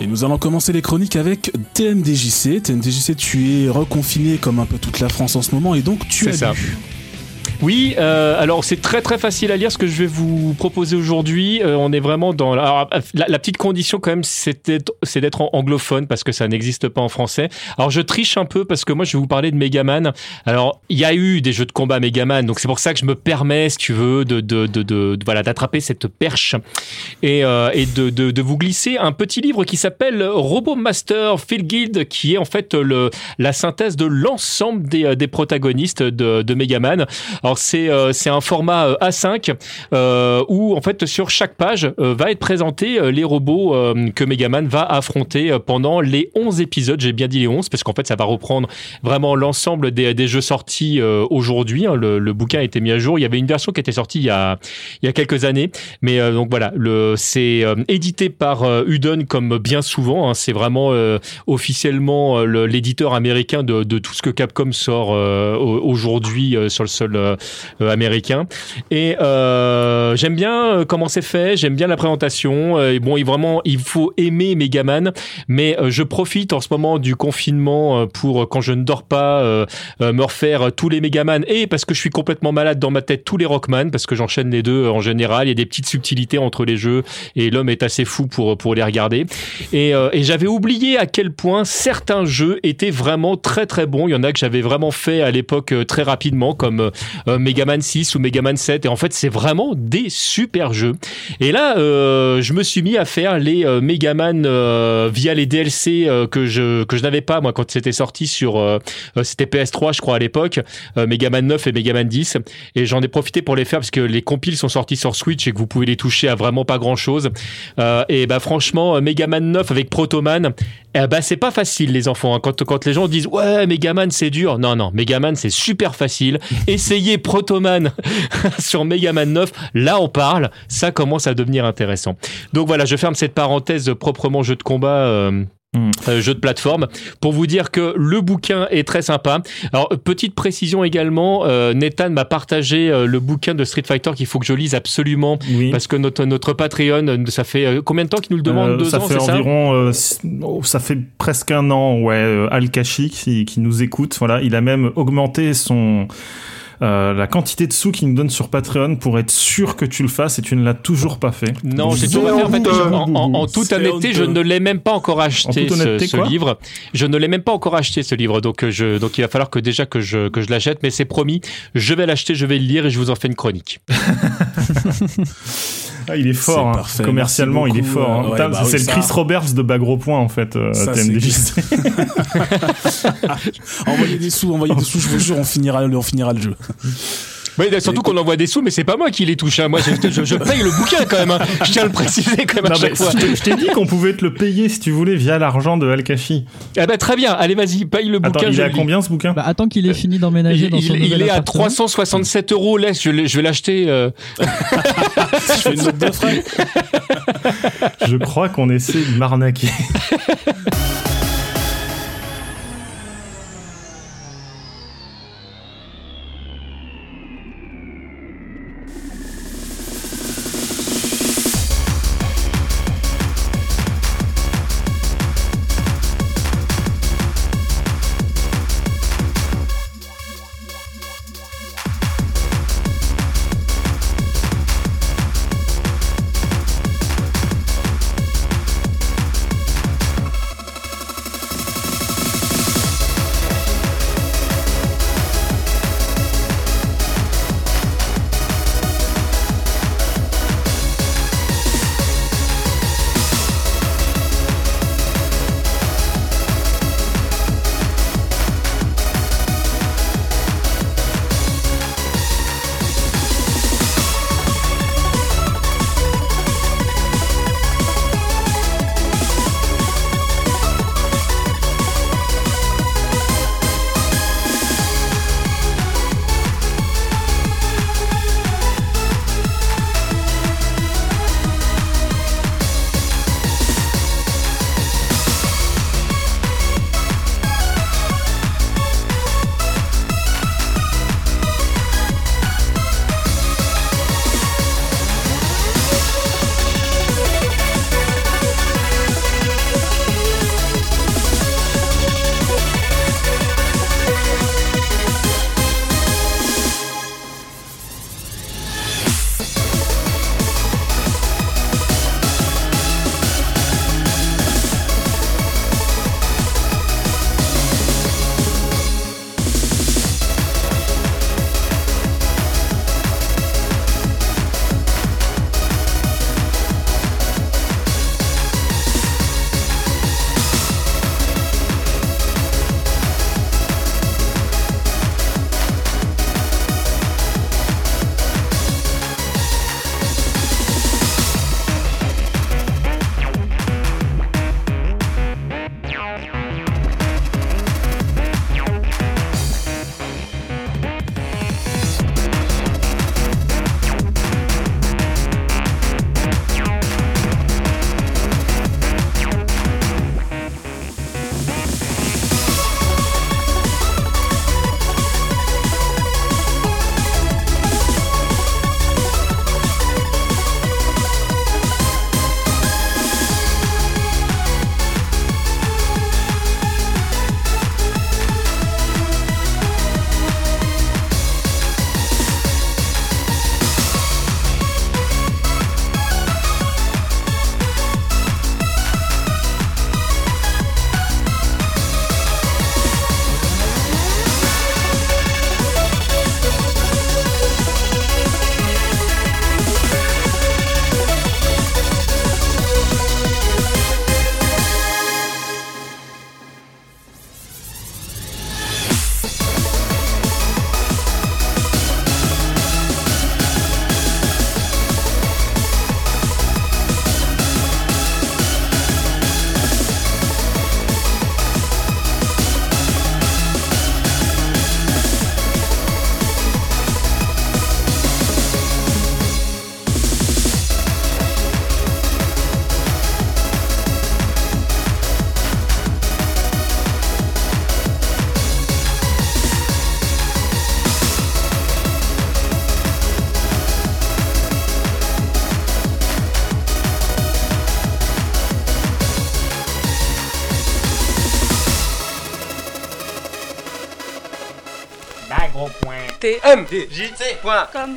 Et nous allons commencer les chroniques avec TMDJC. TMDJC, tu es reconfiné comme un peu toute la France en ce moment et donc tu as ça. lu. Oui, euh, alors c'est très très facile à lire ce que je vais vous proposer aujourd'hui. Euh, on est vraiment dans la, la petite condition quand même, c'est d'être anglophone parce que ça n'existe pas en français. Alors je triche un peu parce que moi je vais vous parler de Megaman. Alors il y a eu des jeux de combat Megaman, donc c'est pour ça que je me permets, si tu veux, de de, de, de, voilà d'attraper cette perche et, euh, et de, de, vous glisser un petit livre qui s'appelle Robot Master Field Guide, qui est en fait le la synthèse de l'ensemble des, euh, des protagonistes de, de Megaman. C'est euh, c'est un format euh, A5 euh, où en fait sur chaque page va être présenté les robots que Megaman va affronter pendant les 11 épisodes. J'ai bien dit les 11 parce qu'en fait ça va reprendre vraiment l'ensemble des, des jeux sortis aujourd'hui. hein. Le, bouquin a été mis à jour. Il y avait une version qui était sortie il y a il y a quelques années, mais donc voilà, le c'est édité par Udon comme bien souvent. hein. c'est vraiment officiellement le- l'éditeur américain de, tout ce que Capcom sort au- aujourd'hui sur le sol américain. Et euh, j'aime bien euh, comment c'est fait, j'aime bien la présentation. Euh, et bon, il, vraiment, il faut aimer Megaman, mais euh, je profite en ce moment du confinement euh, pour, euh, quand je ne dors pas, euh, euh, me refaire euh, tous les Megaman. Et parce que je suis complètement malade dans ma tête, tous les Rockman, parce que j'enchaîne les deux euh, en général. Il y a des petites subtilités entre les jeux et l'homme est assez fou pour, pour les regarder. Et, euh, et j'avais oublié à quel point certains jeux étaient vraiment très très bons. Il y en a que j'avais vraiment fait à l'époque euh, très rapidement, comme euh, euh, Mega Man 6 ou Mega Man 7. Et en fait, c'est vraiment des super jeux. Et là, euh, je me suis mis à faire les euh, Mega Man euh, via les DLC que je que je n'avais pas moi quand c'était sorti sur c'était PS3 je crois à l'époque, euh, Mega Man 9 et Mega Man 10 et j'en ai profité pour les faire parce que les compiles sont sortis sur Switch et que vous pouvez les toucher à vraiment pas grand-chose. Euh, et bah franchement, euh, Mega Man 9 avec Protoman, eh bah c'est pas facile les enfants hein. quand quand les gens disent "Ouais, Mega Man c'est dur." Non non, Mega Man c'est super facile. Essayez Protoman sur Mega Man 9, là on parle, ça commence à devenir intéressant. Donc voilà, je ferme cette parenthèse proprement jeu de combat. euh, Mm. euh, jeu de plateforme pour vous dire que le bouquin est très sympa. Alors petite précision également, euh, Nathan m'a partagé euh, le bouquin de Street Fighter qu'il faut que je lise absolument Oui. parce que notre notre Patreon, ça fait combien de temps qu'il nous le demande? Deux ça ans, fait ça? environ, oh, ça fait presque un an, ouais. Al Kashi qui, qui nous écoute, voilà, il a même augmenté son euh, la quantité de sous qu'il nous donne sur Patreon pour être sûr que tu le fasses et tu ne l'as toujours pas fait. Non, j'ai C'est tout fait. En, fait, je- en, en- en toute honnêteté, je ne l'ai même pas encore acheté ce, livre. Je ne l'ai même pas encore acheté ce livre, donc je, donc il va falloir que déjà que je que je l'achète, mais c'est promis. Je vais l'acheter, je vais le lire et je vous en fais une chronique. Ah, il est fort, hein. commercialement, merci il est fort. hein. ouais, bah c'est oui, le ça. Chris Roberts de Bagro Point en fait, euh, Ça. Envoyez des sous, envoyez des sous, je vous jure, on finira, on finira le jeu. Oui, surtout qu'on envoie des sous, mais c'est pas moi qui les touche. hein. Moi, je, je, je paye le bouquin quand même. hein. Je tiens à le préciser quand même à Non, chaque fois. je t'ai- dit qu'on pouvait te le payer si tu voulais via l'argent de Al. Eh ben, très bien. Allez, vas-y, paye le Attends, bouquin. il je est à combien ce bouquin? Bah, attends qu'il ait fini d'emménager il, dans son il- il est à appartement. 367 euros. Laisse, je, je vais l'acheter. euh. Je fais une note de frais. Je crois qu'on essaie de m'arnaquer. です。T M D J C. Comme